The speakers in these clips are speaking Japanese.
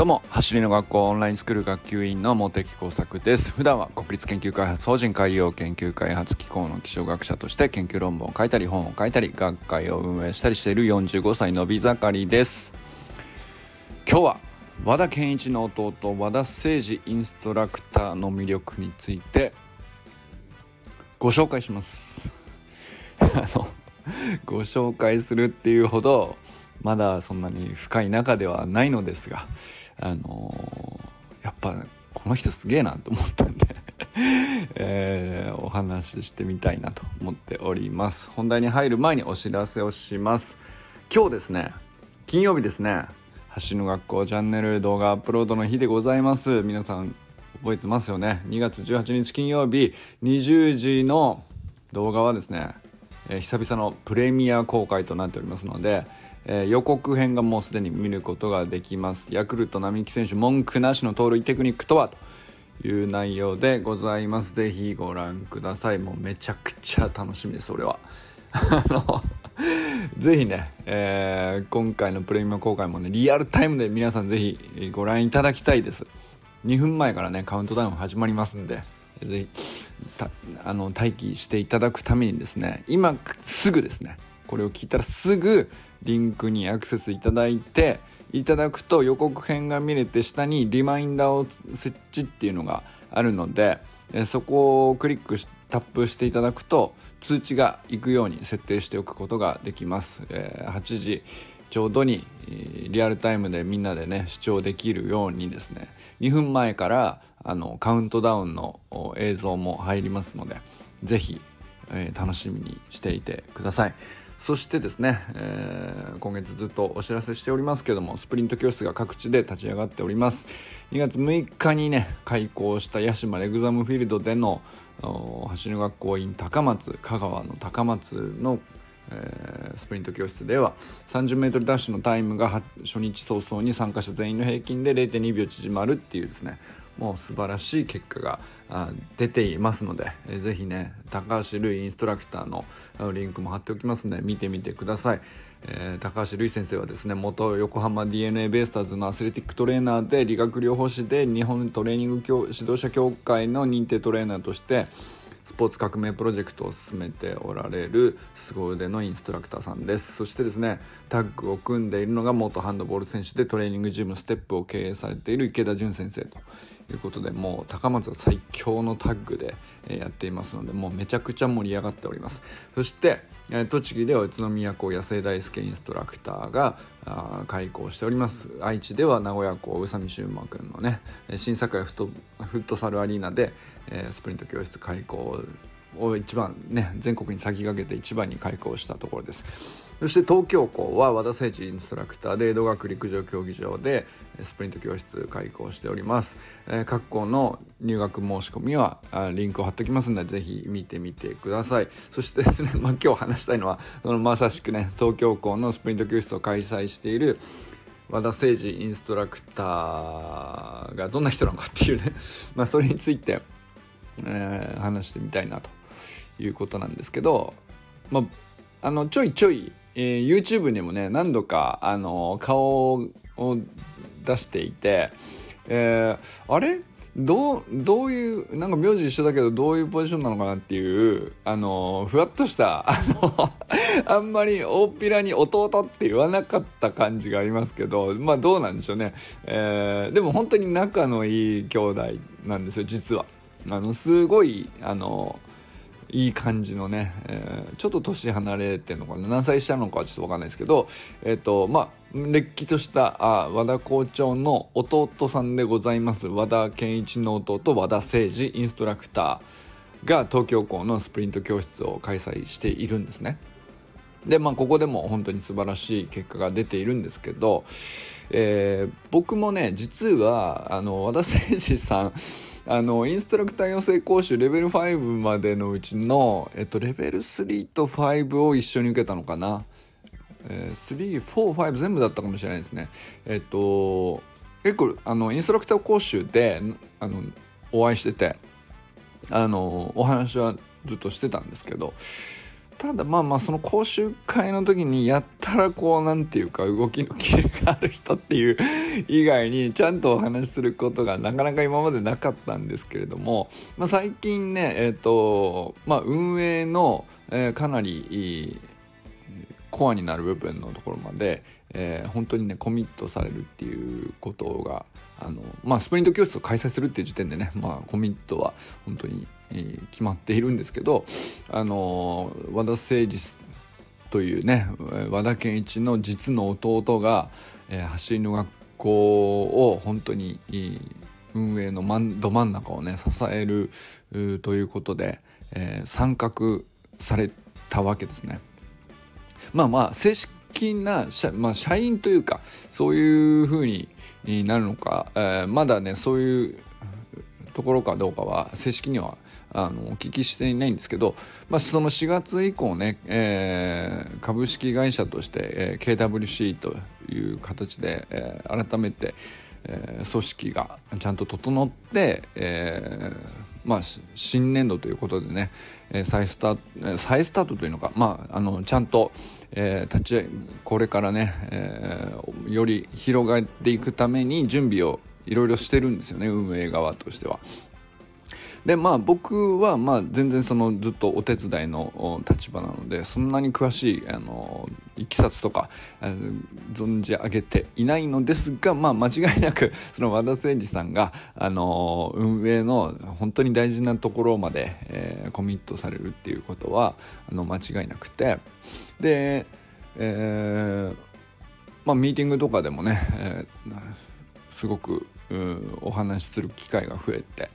どうも走りの学校オンラインスクール学級委員の茂木耕作です。普段は国立研究開発法人海洋研究開発機構の気象学者として研究論文を書いたり本を書いたり学会を運営したりしている45歳のび盛りです。今日は和田健一の弟和田誠二インストラクターの魅力についてご紹介します。あのご紹介するっていうほどまだそんなに深い中ではないのですがあのー、やっぱこの人すげえなと思ったんで えー、お話ししてみたいなと思っております。本題に入る前にお知らせをします。今日ですね金曜日ですね橋の学校チャンネル動画アップロードの日でございます。皆さん覚えてますよね？2月18日金曜日20時の動画はですね、えー、久々のプレミア公開となっておりますのでえー、予告編がもうすでに見ることができます。ヤクルト並木選手文句なしの盗塁テクニックとはという内容でございます。ぜひご覧ください。もうめちゃくちゃ楽しみです俺は。あのぜひね、えー、今回のプレミア公開もねリアルタイムで皆さんぜひご覧いただきたいです。2分前からねカウントダウン始まりますんでぜひあの待機していただくためにですね今すぐですねこれを聞いたらすぐリンクにアクセスいただいていただくと予告編が見れて下にリマインダーを設置っていうのがあるのでそこをクリックしタップしていただくと通知が行くように設定しておくことができます。え8時ちょうどにリアルタイムでみんなでね視聴できるようにですね2分前からあのカウントダウンの映像も入りますので是非、楽しみにしていてください。そしてですね、えー、今月ずっとお知らせしておりますけどもスプリント教室が各地で立ち上がっております。2月6日にね開校した八島レグザムフィールドでの走る学校員高松香川の高松のえー、スプリント教室では 30m ダッシュのタイムが初日早々に参加者全員の平均で0.2秒縮まるっていうですねもう素晴らしい結果が出ていますので、えー、ぜひね高橋瑠インストラクターのリンクも貼っておきますので見てみてください、えー、高橋瑠先生はですね元横浜 d n a ベイスターズのアスレティックトレーナーで理学療法士で日本トレーニング指導者協会の認定トレーナーとしてスポーツ革命プロジェクトを進めておられる凄腕のインストラクターさんです。そしてですねタッグを組んでいるのが元ハンドボール選手でトレーニングジムステップを経営されている池田純先生ということでもう高松は最強のタッグでやっていますのでもうめちゃくちゃ盛り上がっております。そして栃木では宇都宮校野生大輔インストラクターが開校しております。愛知では名古屋校宇佐美俊馬くんのね新堺フットサルアリーナでスプリント教室開校を一番ね全国に先駆けて一番に開校したところです。そして東京校は和田誠一インストラクターで江戸学陸上競技場でスプリント教室開講しております、えー、各校の入学申し込みはリンクを貼っておきますのでぜひ見てみてください。そしてですね、まあ、今日話したいのはそのまさしくね東京校のスプリント教室を開催している和田誠二インストラクターがどんな人なのかっていうね。まあそれについて、えー、話してみたいなということなんですけど、まあ、あのちょいちょいえー、YouTube にもね何度か、あの顔を出していて、えー、あれ？どうどういうなんか名字一緒だけどどういうポジションなのかなっていうあのふわっとしたあの あんまり大っぴらに弟って言わなかった感じがありますけどまあどうなんでしょうね、えー、でも本当に仲のいい兄弟なんですよ実は。あのすごいあのいい感じのね、えー、ちょっと年離れてるのかな？何歳下なのかはちょっと分かんないですけどえっ、ー、とまあれっきとしたあ和田校長の弟さんでございます和田健一の弟和田誠二インストラクターが東京校のスプリント教室を開催しているんですね。でまあここでも本当に素晴らしい結果が出ているんですけど、えー、僕もね実はあの和田誠二さんあのインストラクター養成講習レベル5までのうちの、えっと、レベル3と5を一緒に受けたのかな、えー、345全部だったかもしれないですね。えっと結構あのインストラクター講習であのお会いしててあのお話はずっとしてたんですけどただまあまあその講習会の時にやったらこうなんていうか動きのキレがある人っていう以外にちゃんとお話しすることがなかなか今までなかったんですけれども、まあ、最近ねえっ、ー、とまあ運営の、えー、かなりコアになる部分のところまで、えー、本当にねコミットされるっていうことがあのまあスプリント教室を開催するっていう時点でねまあコミットは本当に決まっているんですけどあの和田誠二というね和田健一の実の弟が、えー、走りの学校を本当に運営のど真ん中をね支えるということで、えー、参画されたわけですね。まあまあ正式な社,、まあ、社員というかそういうふうになるのか、えー、まだねそういうところかどうかは正式にはあのお聞きしていないんですけど、まあ、その4月以降ね、えー、株式会社として、えー、KWC という形で、えー、改めて、えー、組織がちゃんと整って、えーまあ、新年度ということでね、再スタート再スタートというのか、まあ、あのちゃんと、えー、立ちこれからね、えー、より広がっていくために準備をいろいろしてるんですよね運営側としては。でまあ僕はまあ全然そのずっとお手伝いの立場なのでそんなに詳しいあのいきさつとか存じ上げていないのですがまあ間違いなく その和田誠二さんがあの運営の本当に大事なところまで、えー、コミットされるっていうことはあの間違いなくてで、えー、まあミーティングとかでもね、えー、すごくお話しする機会が増えて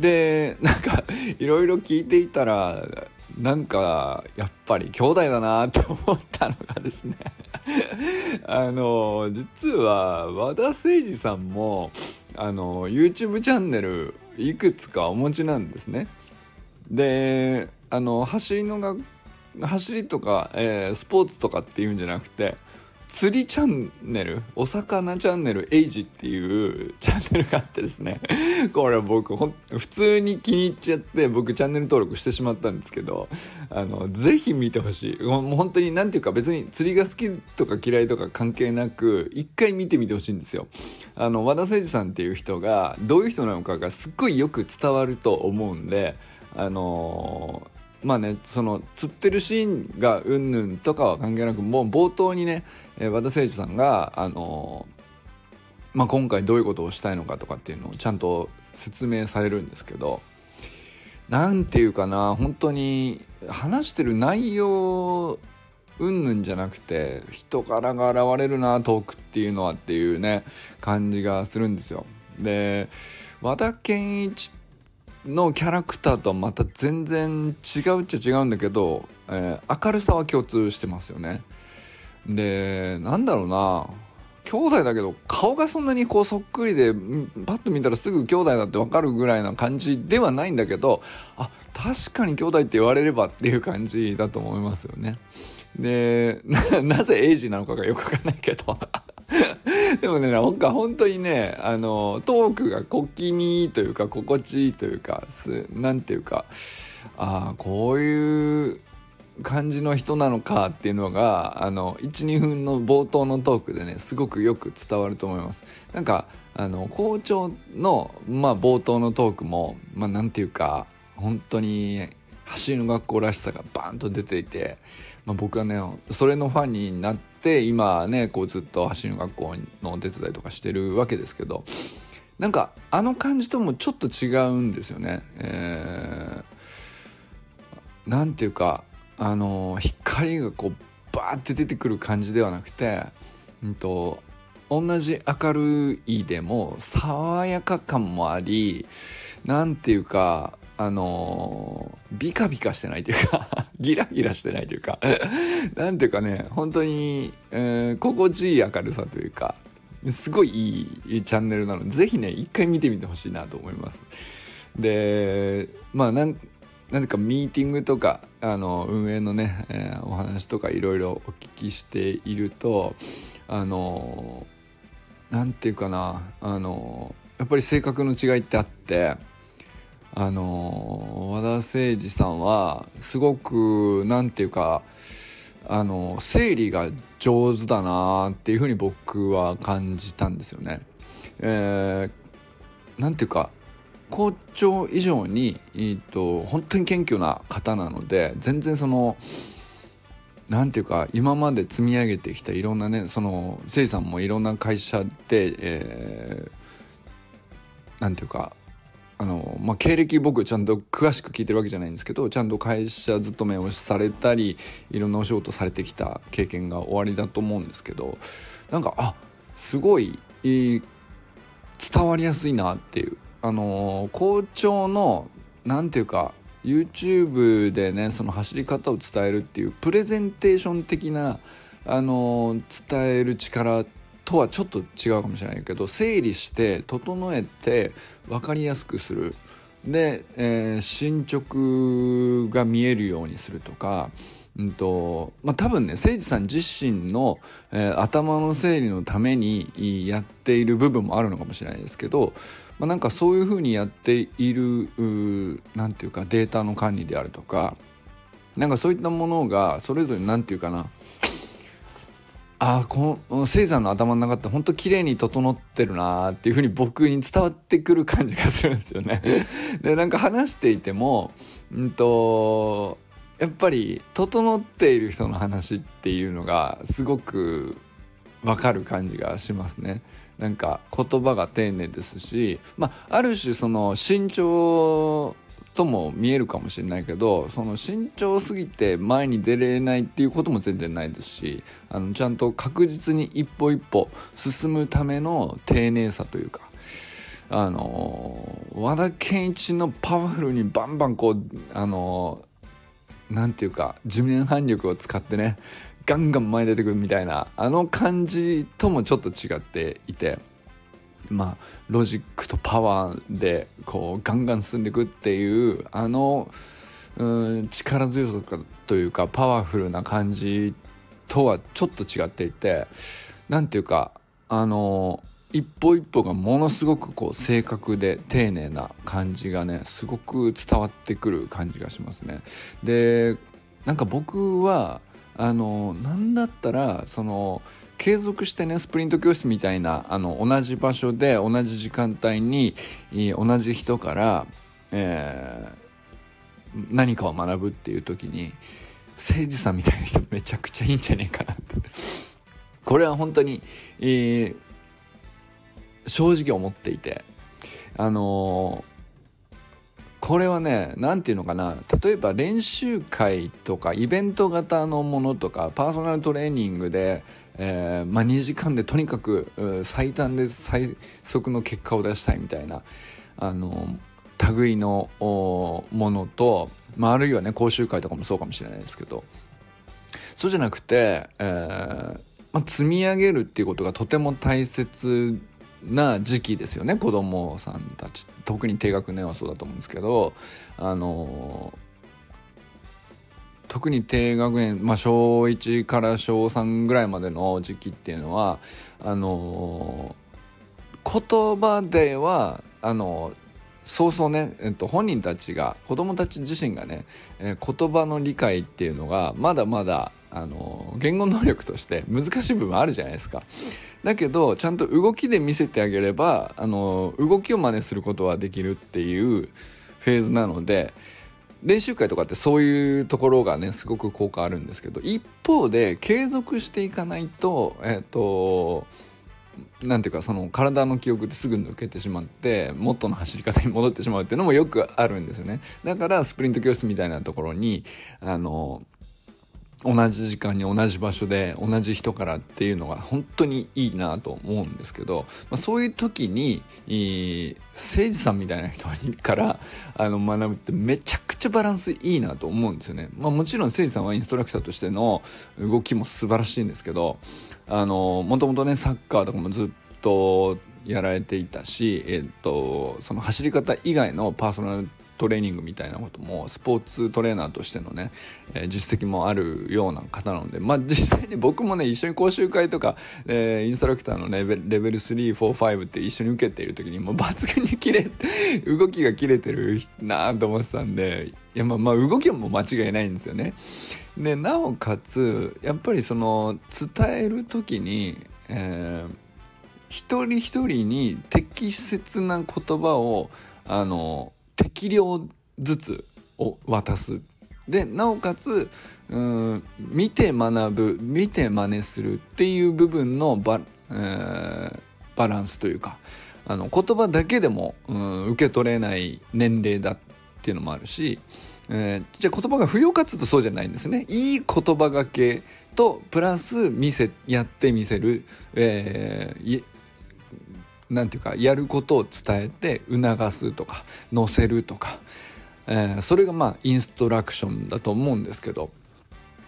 でなんかいろいろ聞いていたらなんかやっぱり兄弟だなと思ったのがですね あの実は和田誠二さんもあの YouTube チャンネルいくつかお持ちなんですね。であの走りのが走りとか、えー、スポーツとかっていうんじゃなくて釣りチャンネル？お魚チャンネルエイジっていうチャンネルがあってですね。これ僕ほ普通に気に入っちゃって僕チャンネル登録してしまったんですけどあのぜひ見てほしい。もう本当に何ていうか別に釣りが好きとか嫌いとか関係なく一回見てみてほしいんですよ。あの和田誠二さんっていう人がどういう人なのかがすっごいよく伝わると思うんであのーまあねその釣ってるシーンがうんぬんとかは関係なくもう冒頭にね、え、和田誠司さんが、あのー、まあ、今回どういうことをしたいのかとかっていうのをちゃんと説明されるんですけど何て言うかな本当に話してる内容うんぬんじゃなくて人柄が現れるなトークっていうのはっていうね感じがするんですよ。で和田健一のキャラクターとはまた全然違うっちゃ違うんだけど、えー、明るさは共通してますよね。でなんだろうな兄弟だけど顔がそんなにこうそっくりでパッと見たらすぐ兄弟だって分かるぐらいな感じではないんだけどあ確かに兄弟って言われればっていう感じだと思いますよね。で なぜエイジなのかがよくわかんないけど でもねなんか本当にねあのトークが小気味というか心地いいというか何ていうかああこういう感じの人なのかっていうのがあの12分の冒頭のトークでねすごくよく伝わると思います。なんかあの校長の、まあ、冒頭のトークもまあなんていうか本当に走りの学校らしさがバーンと出ていて、まあ、僕はねそれのファンになって今ねこうずっと走りの学校のお手伝いとかしてるわけですけどなんかあの感じともちょっと違うんですよね。えー、なんていうかあの光がこうバーって出てくる感じではなくて、うんと、同じ明るいでも爽やか感もありなんていうかあのビカビカしてないというか ギラギラしてないというか なんていうかね本当に、えー、心地いい明るさというかすごいいいチャンネルなのでぜひね一回見てみてほしいなと思います。でまあなん何かミーティングとかあの運営のね、えー、お話とかいろいろお聞きしているとあの何て言うかなあのやっぱり性格の違いってあってあの和田誠二さんはすごくなんていうかあの整理が上手だなっていうふうに僕は感じたんですよね。えー、なんていうか校長以上に、えーと、本当に謙虚な方なので全然そのなんていうか今まで積み上げてきたいろんなねそのせいさんもいろんな会社で、えー、なんていうかあの、まあ、経歴僕ちゃんと詳しく聞いてるわけじゃないんですけどちゃんと会社勤めをされたりいろんなお仕事されてきた経験が終わりだと思うんですけどなんかあすごい伝わりやすいなっていう。あの校長の何ていうか YouTube でねその走り方を伝えるっていうプレゼンテーション的なあの伝える力ってとはちょっと違うかもしれないけど整理して整えて分かりやすくする。で、えー、進捗が見えるようにするとか、うんとまあ、多分ね誠司さん自身の、えー、頭の整理のためにやっている部分もあるのかもしれないですけど、まあ、なんかそういうふうにやっている何て言うかデータの管理であるとかなんかそういったものがそれぞれ何て言うかなあこのセイさんの頭の中って本当綺麗に整ってるなっていう風に僕に伝わってくる感じがするんですよね。でなんか話していても、うんとやっぱり整っている人の話っていうのがすごくわかる感じがしますね。なんか言葉が丁寧ですし、まあ、ある種その身長とも見えるかもしれないけどその慎重すぎて前に出れないっていうことも全然ないですしあのちゃんと確実に一歩一歩進むための丁寧さというかあの和田健一のパワフルにバンバンこうあのなんていうか地面反力を使ってねガンガン前に出てくるみたいなあの感じともちょっと違っていてまあロジックとパワーでこうガンガン進んでいくっていうあのうん力強さというかパワフルな感じとはちょっと違っていて何ていうかあの一歩一歩がものすごくこう正確で丁寧な感じがねすごく伝わってくる感じがしますね。でなんか僕はあのなんだったらその継続してねスプリント教室みたいなあの同じ場所で同じ時間帯に同じ人から、えー、何かを学ぶっていう時に誠司さんみたいな人めちゃくちゃいいんじゃねえかなって。これは本当に、えー、正直思っていてあのこれはね何て言うのかな例えば練習会とかイベント型のものとかパーソナルトレーニングで、えー、まあ、2時間でとにかく最短で最速の結果を出したいみたいなあの類のものと、まあ、あるいはね講習会とかもそうかもしれないですけどそうじゃなくて、えーまあ、積み上げるっていうことがとても大切な時期ですよね子供さんたち。特に低学年はそうだと思うんですけどあの特に低学年、まあ、小1から小3ぐらいまでの時期っていうのはあの言葉ではあのそうそうね、えっと、本人たちが子供たち自身がね、えー、言葉の理解っていうのがまだまだあの言語能力として難しい部分あるじゃないですか。だけどちゃんと動きで見せてあげればあの動きを真似することはできるっていうフェーズなので練習会とかってそういうところがねすごく効果あるんですけど一方で継続していかないとえっ、となんていうかその体の記憶ってすぐ抜けてしまって元の走り方に戻ってしまうっていうのもよくあるんですよね。だからスプリント教室みたいなところにあの同じ時間に同じ場所で同じ人からっていうのが本当にいいなと思うんですけど、まあ、そういう時に誠司さんみたいな人から あの学ぶってめちゃくちゃバランスいいなと思うんですよね。まあ、もちろん誠司さんはインストラクターとしての動きも素晴らしいんですけどもともとねサッカーとかもずっとやられていたし、えっと、その走り方以外のパーソナルトレーニングみたいなこともスポーツトレーナーとしてのね、えー、実績もあるような方なのでまあ実際に僕もね一緒に講習会とか、えー、インストラクターのレベレベル345って一緒に受けている時にもう抜群に切れ動きが切れてるなと思ってたんでいやまあまあ動きも間違いないんですよね。でなおかつやっぱりその伝える時に、えー、一人一人に適切な言葉をあの適量ずつを渡す。でなおかつうん見て学ぶ見て真似するっていう部分のバ,、えー、バランスというかあの言葉だけでも、うん、受け取れない年齢だっていうのもあるし、えー、じゃあ言葉が不要かつとそうじゃないんですね。いい言葉がけとプラス見せやってみせる、えー、なんていうかやることを伝えて促すとか乗せるとか、えー、それがまあインストラクションだと思うんですけど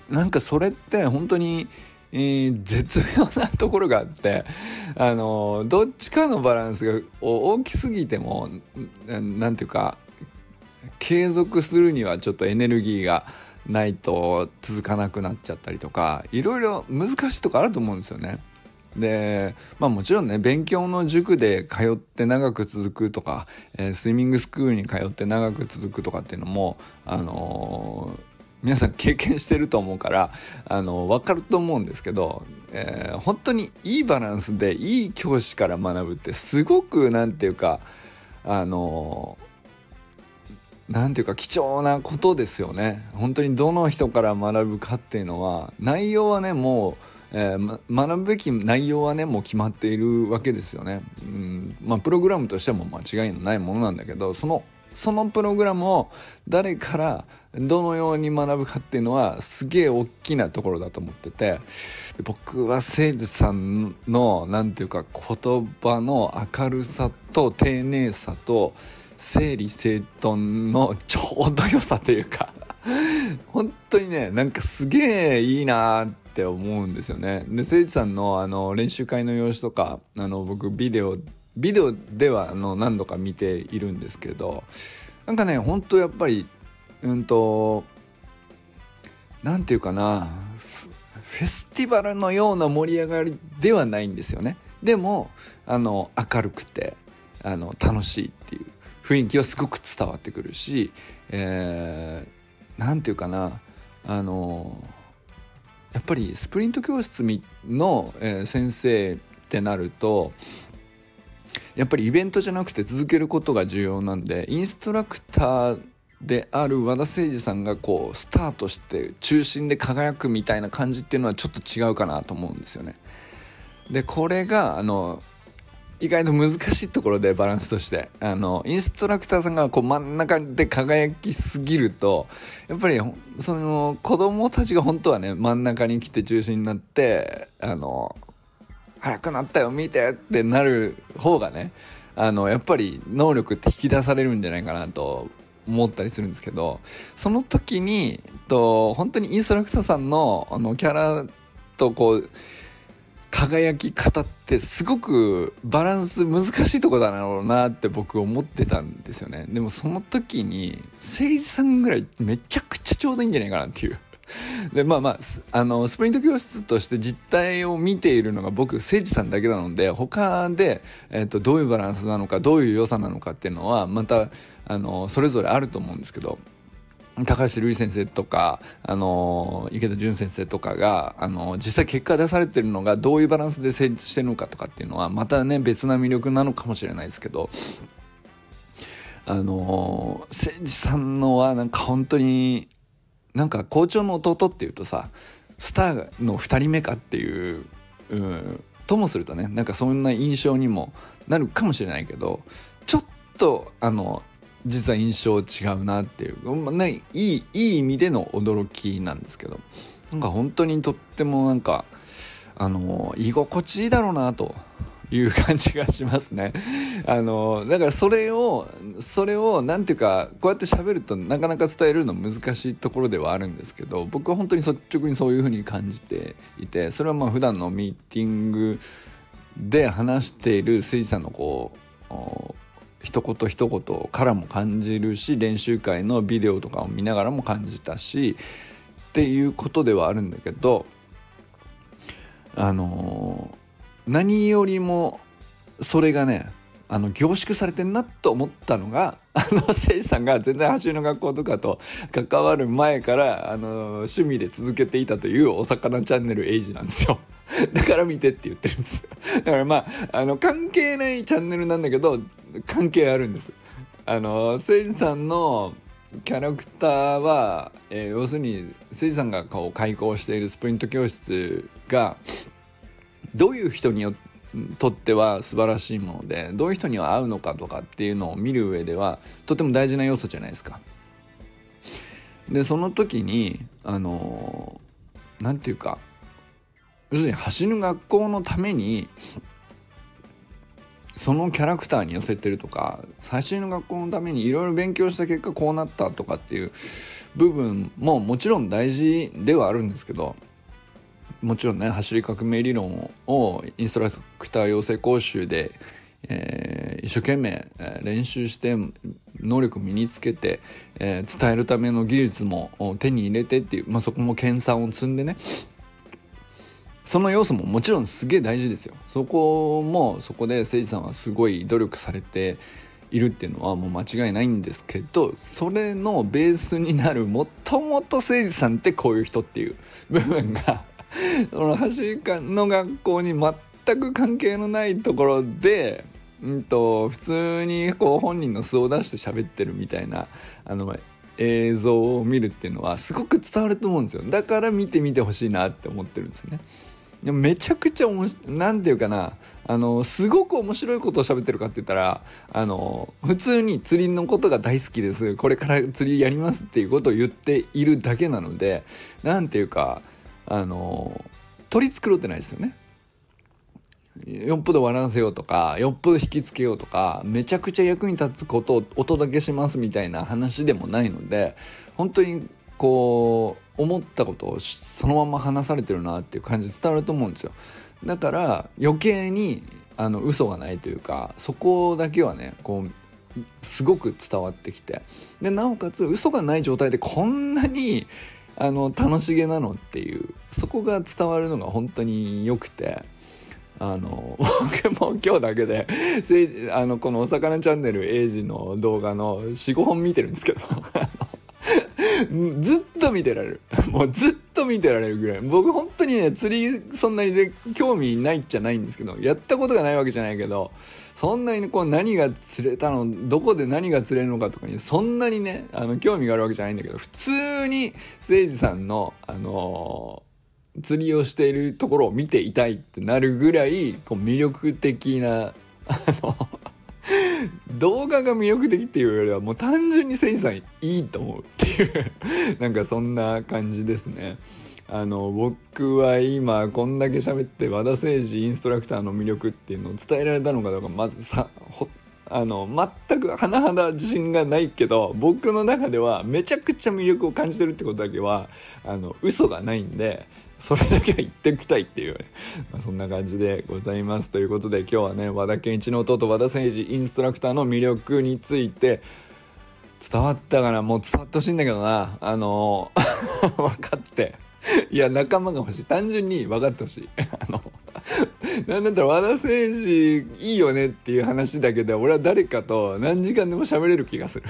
なんかそれって本当に、えー、絶妙なところがあってあのどっちかのバランスが大きすぎてもなんていうか継続するにはちょっとエネルギーがないと続かなくなっちゃったりとかいろいろ難しいとこあると思うんですよね。でまあもちろんね勉強の塾で通って長く続くとか、えー、スイミングスクールに通って長く続くとかっていうのもあのー、皆さん経験してると思うからあの分かると思うんですけど、えー、本当にいいバランスでいい教師から学ぶってすごく何て言うかあの何て言うか貴重なことですよね。本当にどの人から学ぶかっていうのは内容はねもうえー、学ぶべき内容はねもう決まっているわけですよね。うんまあ、プログラムとしても間違いのないものなんだけどそのそのプログラムを誰からどのように学ぶかっていうのはすげえ大きなところだと思ってて僕は誠司さんの何て言うか言葉の明るさと丁寧さと整理整頓のちょうど良さというか 本当にねなんかすげえいいなってって思うんですよね。で誠司さんのあの練習会の様子とかあの僕ビデオビデオではあの何度か見ているんですけどなんかねほんとやっぱりうんと何て言うかなフェスティバルのような盛り上がりではないんですよね。でもあの明るくてあの楽しいっていう雰囲気はすごく伝わってくるし何、えー、て言うかなあのやっぱりスプリント教室の、え、先生ってなるとやっぱりイベントじゃなくて続けることが重要なんでインストラクターである和田誠司さんがこうスタートして中心で輝くみたいな感じっていうのはちょっと違うかなと思うんですよね。でこれがあの意外と難しいところでバランスとして。あのインストラクターさんがこう真ん中で輝きすぎるとやっぱりその子供たちが本当はね真ん中に来て中心になってあの早くなったよ見てってなる方がねあのやっぱり能力って引き出されるんじゃないかなと思ったりするんですけどその時にと本当にインストラクターさんのあのキャラとこう輝き方ってすごくバランス難しいとこだろうなって僕思ってたんですよね。でもその時に誠司さんぐらいめちゃくちゃちょうどいいんじゃないかなっていう。でまあまああのスプリント教室として実態を見ているのが僕誠司さんだけなので他で、えーとどういうバランスなのかどういう良さなのかっていうのはまたあのそれぞれあると思うんですけど高橋瑠衣先生とか、あの池田純先生とかが、あの実際結果出されてるのがどういうバランスで成立してるのかとかっていうのはまたね別な魅力なのかもしれないですけどあの誠司さんのはなんか本当になんか校長の弟っていうとさスターの2人目かっていう、うん、ともするとねなんかそんな印象にもなるかもしれないけどちょっとあの実は印象違うなっていう、まあね、いいいい意味での驚きなんですけどなんか本当にとってもなんかあの居心地いいだろうなという感じがしますね。あのだからそれをそれを何ていうかこうやって喋るとなかなか伝えるの難しいところではあるんですけど僕は本当に率直にそういうふうに感じていてそれはまあ普段のミーティングで話している誠司さんのこう一言一言からも感じるし練習会のビデオとかを見ながらも感じたしっていうことではあるんだけどあの、何よりもそれがねあの凝縮されてんなと思ったのが あの誠司さんが全然走りの学校とかと関わる前からあの趣味で続けていたというお魚チャンネルエイジなんですよ。だから見てって言ってるんですだからまああの関係ないチャンネルなんだけど関係あるんですあの誠司さんのキャラクターは、えー、要するに誠司さんがこう開講しているスプリント教室がどういう人にとっては素晴らしいものでどういう人には合うのかとかっていうのを見る上ではとても大事な要素じゃないですか。でその時にあの何て言うか要するに走る学校のためにそのキャラクターに寄せてるとか最新の学校のためにいろいろ勉強した結果こうなったとかっていう部分ももちろん大事ではあるんですけどもちろんね走り革命理論をインストラクター養成講習で、えー、一生懸命練習して能力身につけて、えー、伝えるための技術も手に入れてっていう、まあ、そこも研鑽を積んでねその要素ももちろんすげえ大事ですよそこもそこで誠司さんはすごい努力されているっていうのはもう間違いないんですけどそれのベースになるもともと誠司さんってこういう人っていう部分が その走りの学校に全く関係のないところで、うんと、普通にこう本人の素を出して喋ってるみたいなあの映像を見るっていうのはすごく伝わると思うんですよだから見てみてほしいなって思ってるんですよね。でもめちゃくちゃおもしなんて言うかなあのすごく面白いことを喋ってるかって言ったらあの普通に釣りのことが大好きですこれから釣りやりますっていうことを言っているだけなので何て言うかあの取り繕ってないですよね。よっぽど笑わせようとかよっぽど引きつけようとかめちゃくちゃ役に立つことをお届けしますみたいな話でもないので本当にこう思ったことをそのまま話されてるなっていう感じ伝わると思うんですよ。だから余計にあの嘘がないというかそこだけはねこうすごく伝わってきて。でなおかつ嘘がない状態でこんなにあの楽しげなのっていうそこが伝わるのが本当に良くて。あの僕も今日だけであのこの「お魚チャンネル」エイジの動画の45本見てるんですけど。ずっと見てられる。もうずっと見てられるぐらい。僕本当にね釣りそんなに興味ないっちゃないんですけどやったことがないわけじゃないけどそんなにこう何が釣れたのどこで何が釣れるのかとかにそんなにねあの興味があるわけじゃないんだけど普通に誠司さんのあのー、釣りをしているところを見ていたいってなるぐらいこう魅力的なあの 動画が魅力的っていうよりはもう単純に誠司さんいいと思うっていうなんかそんな感じですね。あの僕は今こんだけ喋って和田誠司インストラクターの魅力っていうのを伝えられたのかどうかまずさあの全く甚だ自信がないけど僕の中ではめちゃくちゃ魅力を感じてるってことだけはあの嘘がないんでそれだけは言っておきたいっていう、まあ、そんな感じでございます。ということで今日はね和田健一の弟和田誠司インストラクターの魅力について伝わったからもう伝わってほしいんだけどな。あの 分かって。いや仲間が欲しい。単純に分かってほしい。あのなんだったら和田誠司いいよねっていう話だけで俺は誰かと何時間でも喋れる気がする。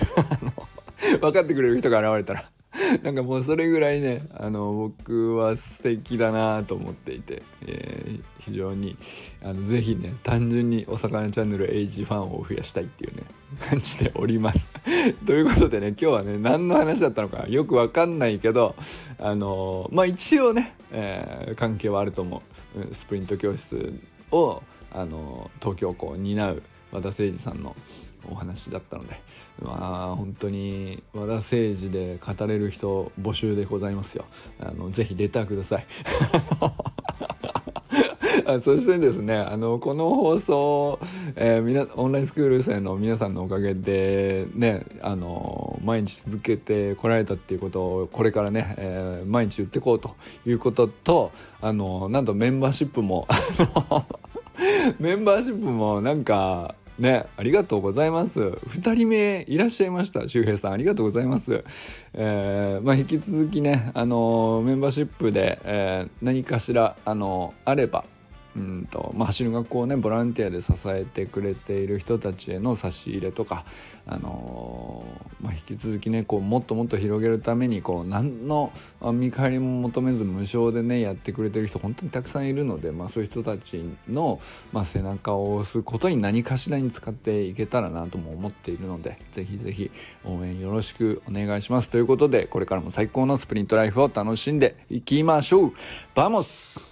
分かってくれる人が現れたら。なんかもうそれぐらいねあの僕は素敵だなと思っていて、えー、非常にあのぜひね単純にお魚チャンネル H ファンを増やしたいっていうね感じております。ということでね今日はね何の話だったのかよくわかんないけどあのまあ一応ね、えー、関係はあると思う。スプリント教室をあの東京校を担う和田誠司さんのお話だったのでまあ本当に和田誠司で語れる人募集でございますよ。あのぜひレターください。そしてですねあのこの放送、えー、みなオンラインスクール生の皆さんのおかげでねあの毎日続けてこられたっていうことをこれからね、えー、毎日言っていこうということとあのなんとメンバーシップもメンバーシップもなんかねありがとうございます。2人目いらっしゃいました。周平さんありがとうございます。えー、まあ、引き続きねあのメンバーシップで、えー、何かしらあのあればうんとまあ、走る学校をねボランティアで支えてくれている人たちへの差し入れとか、あのー、まあ、引き続きねこうもっともっと広げるためにこう何の見返りも求めず無償でねやってくれてる人本当にたくさんいるので、まあ、そういう人たちの、まあ、背中を押すことに何かしらに使っていけたらなとも思っているのでぜひぜひ応援よろしくお願いします。ということでこれからも最高のスプリントライフを楽しんでいきましょう。 Vamos